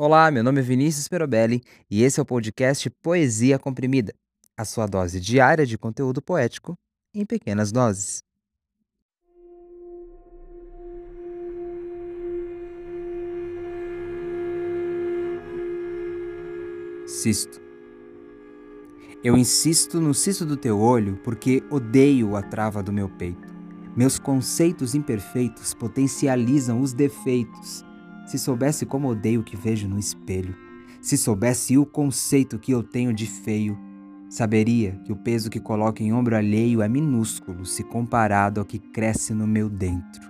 Olá, meu nome é Vinícius Perobelli e esse é o podcast Poesia Comprimida, a sua dose diária de conteúdo poético em pequenas doses. Cisto. Eu insisto no cisto do teu olho porque odeio a trava do meu peito. Meus conceitos imperfeitos potencializam os defeitos. Se soubesse como odeio o que vejo no espelho, se soubesse o conceito que eu tenho de feio, saberia que o peso que coloco em ombro alheio é minúsculo se comparado ao que cresce no meu dentro.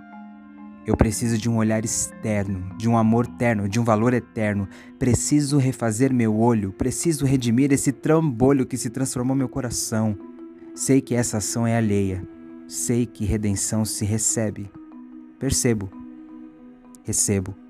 Eu preciso de um olhar externo, de um amor terno, de um valor eterno. Preciso refazer meu olho, preciso redimir esse trambolho que se transformou meu coração. Sei que essa ação é alheia. Sei que redenção se recebe. Percebo. Recebo.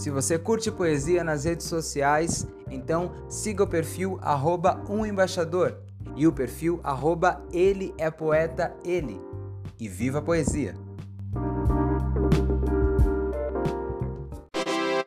Se você curte poesia nas redes sociais, então siga o perfil arroba embaixador e o perfil arroba ele é poeta ele. E viva a poesia!